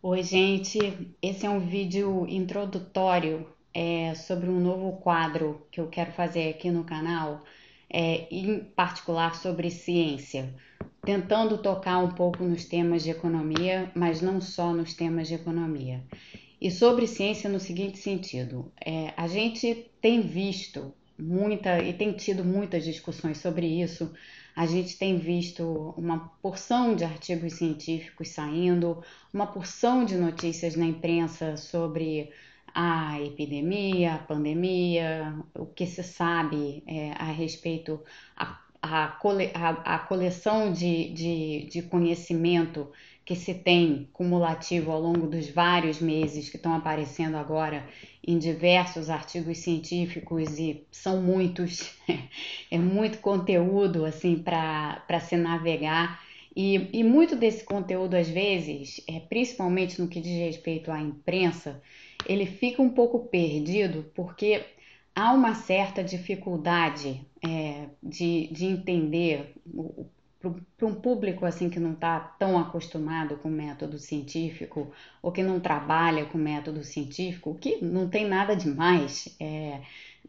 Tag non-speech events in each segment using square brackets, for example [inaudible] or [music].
Oi, gente. Esse é um vídeo introdutório é, sobre um novo quadro que eu quero fazer aqui no canal, é, em particular sobre ciência, tentando tocar um pouco nos temas de economia, mas não só nos temas de economia. E sobre ciência no seguinte sentido: é, a gente tem visto muita e tem tido muitas discussões sobre isso. A gente tem visto uma porção de artigos científicos saindo, uma porção de notícias na imprensa sobre a epidemia, a pandemia, o que se sabe é, a respeito a, a, cole, a, a coleção de, de, de conhecimento que se tem cumulativo ao longo dos vários meses que estão aparecendo agora em diversos artigos científicos e são muitos, [laughs] é muito conteúdo assim para se navegar. E, e muito desse conteúdo às vezes, é, principalmente no que diz respeito à imprensa, ele fica um pouco perdido porque há uma certa dificuldade é, de, de entender para um público assim que não está tão acostumado com método científico ou que não trabalha com método científico, que não tem nada demais é,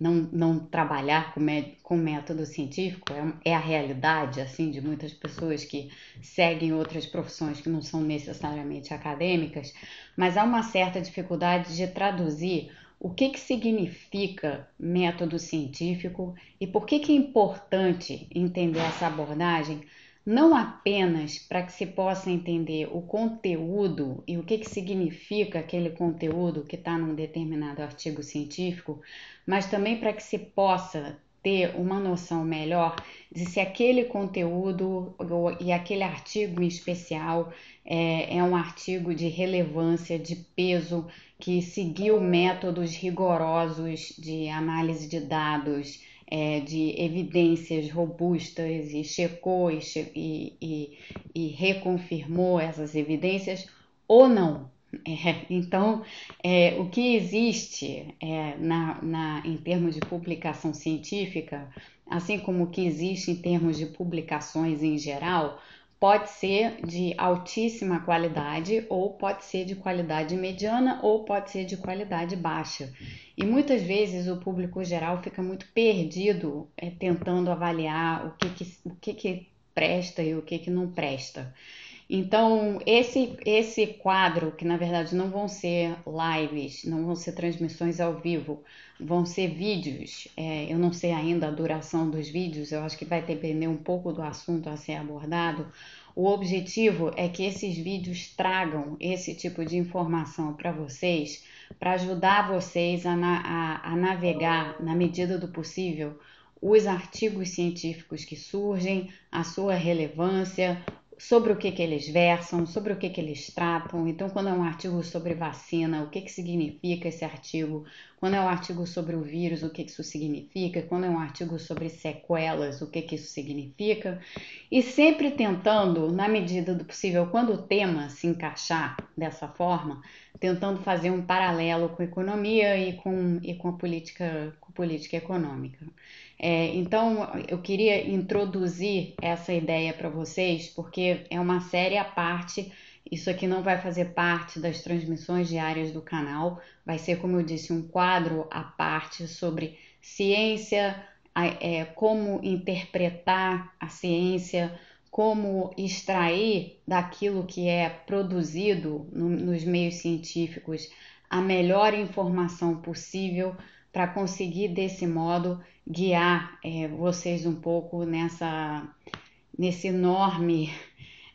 não, não trabalhar com, com método científico, é, é a realidade assim de muitas pessoas que seguem outras profissões que não são necessariamente acadêmicas, mas há uma certa dificuldade de traduzir o que, que significa método científico e por que, que é importante entender essa abordagem, não apenas para que se possa entender o conteúdo e o que, que significa aquele conteúdo que está num determinado artigo científico, mas também para que se possa ter uma noção melhor de se aquele conteúdo e aquele artigo em especial é, é um artigo de relevância, de peso, que seguiu métodos rigorosos de análise de dados, é, de evidências robustas e checou e, e, e reconfirmou essas evidências ou não. É, então, é, o que existe é, na, na, em termos de publicação científica, assim como o que existe em termos de publicações em geral, pode ser de altíssima qualidade ou pode ser de qualidade mediana ou pode ser de qualidade baixa. E muitas vezes o público geral fica muito perdido é, tentando avaliar o que, que, o que, que presta e o que, que não presta. Então, esse, esse quadro, que na verdade não vão ser lives, não vão ser transmissões ao vivo, vão ser vídeos. É, eu não sei ainda a duração dos vídeos, eu acho que vai depender um pouco do assunto a ser abordado. O objetivo é que esses vídeos tragam esse tipo de informação para vocês, para ajudar vocês a, a, a navegar, na medida do possível, os artigos científicos que surgem, a sua relevância, sobre o que, que eles versam, sobre o que, que eles tratam. Então, quando é um artigo sobre vacina, o que, que significa esse artigo? Quando é um artigo sobre o vírus, o que, isso significa? Quando é um artigo sobre sequelas, o que, que isso significa? E sempre tentando, na medida do possível, quando o tema se encaixar dessa forma, tentando fazer um paralelo com a economia e com, e com a política, com política econômica. É, então, eu queria introduzir essa ideia para vocês, porque é uma série à parte. Isso aqui não vai fazer parte das transmissões diárias do canal, vai ser, como eu disse, um quadro à parte sobre ciência, é, como interpretar a ciência, como extrair daquilo que é produzido no, nos meios científicos a melhor informação possível para conseguir desse modo guiar é, vocês um pouco nessa nesse enorme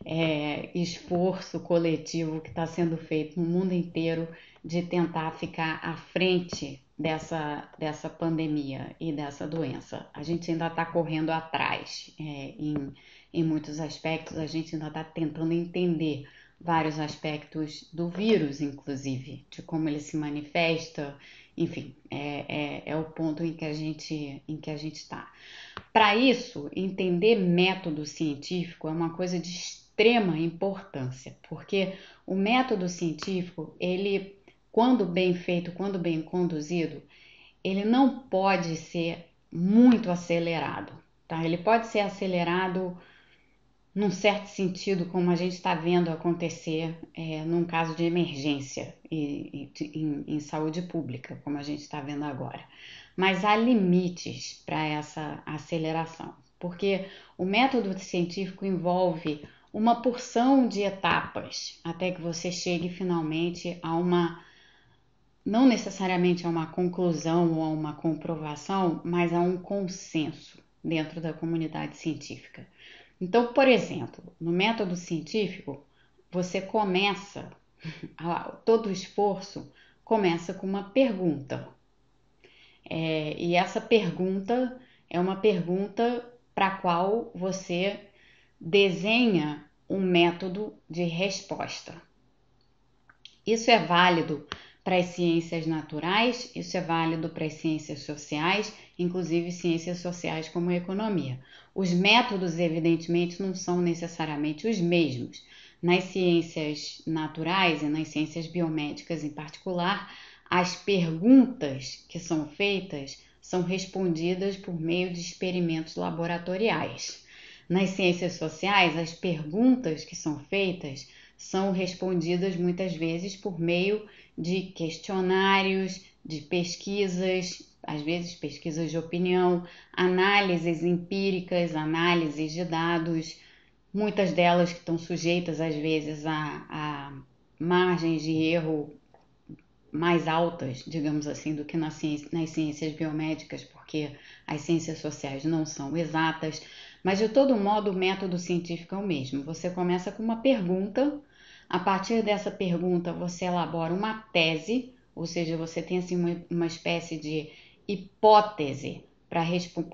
é, esforço coletivo que está sendo feito no mundo inteiro de tentar ficar à frente dessa, dessa pandemia e dessa doença. A gente ainda está correndo atrás é, em, em muitos aspectos, a gente ainda está tentando entender vários aspectos do vírus, inclusive, de como ele se manifesta, enfim, é, é, é, o ponto em que a gente em que a gente está. Para isso, entender método científico é uma coisa de extrema importância, porque o método científico, ele, quando bem feito, quando bem conduzido, ele não pode ser muito acelerado, tá? Ele pode ser acelerado num certo sentido, como a gente está vendo acontecer é, num caso de emergência e, e, em, em saúde pública, como a gente está vendo agora. Mas há limites para essa aceleração, porque o método científico envolve uma porção de etapas até que você chegue finalmente a uma não necessariamente a uma conclusão ou a uma comprovação, mas a um consenso dentro da comunidade científica. Então, por exemplo, no método científico, você começa, [laughs] todo o esforço começa com uma pergunta. É, e essa pergunta é uma pergunta para a qual você desenha um método de resposta. Isso é válido para as ciências naturais, isso é válido para as ciências sociais, inclusive ciências sociais como economia. Os métodos, evidentemente, não são necessariamente os mesmos. Nas ciências naturais e nas ciências biomédicas em particular, as perguntas que são feitas são respondidas por meio de experimentos laboratoriais. Nas ciências sociais, as perguntas que são feitas são respondidas muitas vezes por meio de questionários, de pesquisas, às vezes pesquisas de opinião, análises empíricas, análises de dados, muitas delas que estão sujeitas às vezes a, a margens de erro mais altas, digamos assim, do que nas ciências, nas ciências biomédicas, porque as ciências sociais não são exatas, mas de todo modo o método científico é o mesmo. Você começa com uma pergunta a partir dessa pergunta, você elabora uma tese, ou seja, você tem assim uma, uma espécie de hipótese para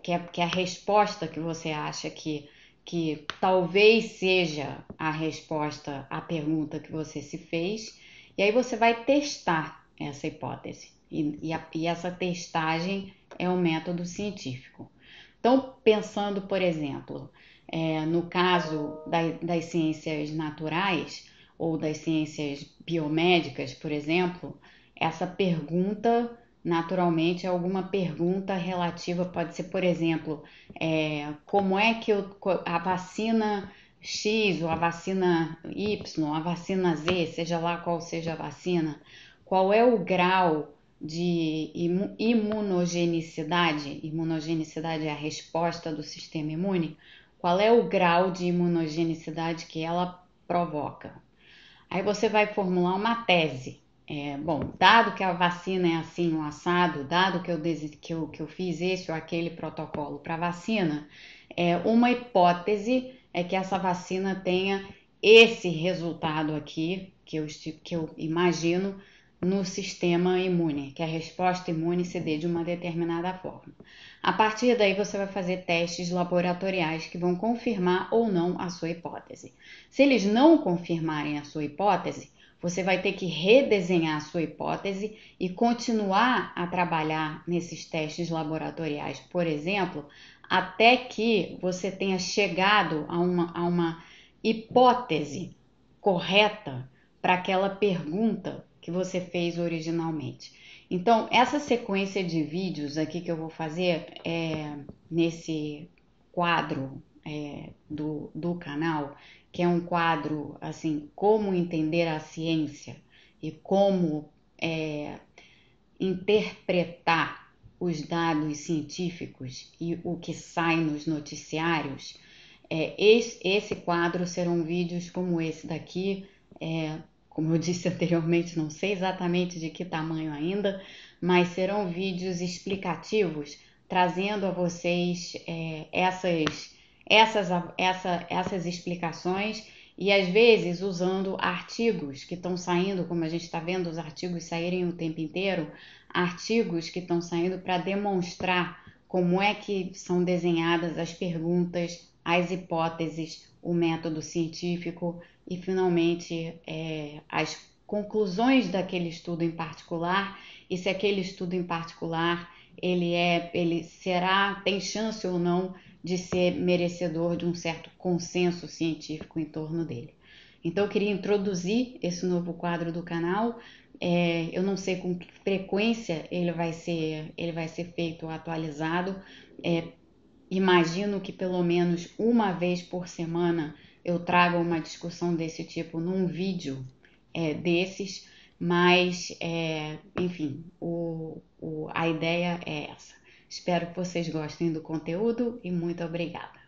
que, é, que é a resposta que você acha que, que talvez seja a resposta à pergunta que você se fez, e aí você vai testar essa hipótese. E, e, a, e essa testagem é um método científico. Então, pensando, por exemplo, é, no caso da, das ciências naturais, ou das ciências biomédicas, por exemplo, essa pergunta naturalmente é alguma pergunta relativa, pode ser, por exemplo, é, como é que eu, a vacina X ou a vacina Y, a vacina Z, seja lá qual seja a vacina, qual é o grau de imunogenicidade? Imunogenicidade é a resposta do sistema imune. Qual é o grau de imunogenicidade que ela provoca? Aí você vai formular uma tese. É, bom, dado que a vacina é assim, um assado, dado que eu, que eu, que eu fiz esse ou aquele protocolo para vacina, é, uma hipótese é que essa vacina tenha esse resultado aqui, que eu, que eu imagino, no sistema imune, que a resposta imune se dê de uma determinada forma. A partir daí, você vai fazer testes laboratoriais que vão confirmar ou não a sua hipótese. Se eles não confirmarem a sua hipótese, você vai ter que redesenhar a sua hipótese e continuar a trabalhar nesses testes laboratoriais, por exemplo, até que você tenha chegado a uma, a uma hipótese correta para aquela pergunta que você fez originalmente. Então, essa sequência de vídeos aqui que eu vou fazer é, nesse quadro é, do, do canal, que é um quadro assim, como entender a ciência e como é, interpretar os dados científicos e o que sai nos noticiários, é, esse, esse quadro serão vídeos como esse daqui, é, como eu disse anteriormente, não sei exatamente de que tamanho ainda, mas serão vídeos explicativos trazendo a vocês é, essas, essas, essa, essas explicações e às vezes usando artigos que estão saindo, como a gente está vendo os artigos saírem o tempo inteiro, artigos que estão saindo para demonstrar como é que são desenhadas as perguntas, as hipóteses, o método científico e finalmente é, as conclusões daquele estudo em particular e se aquele estudo em particular ele é ele será tem chance ou não de ser merecedor de um certo consenso científico em torno dele. Então eu queria introduzir esse novo quadro do canal. É, eu não sei com que frequência ele vai ser ele vai ser feito atualizado. É, imagino que pelo menos uma vez por semana eu traga uma discussão desse tipo num vídeo é, desses, mas, é, enfim, o, o, a ideia é essa. Espero que vocês gostem do conteúdo e muito obrigada.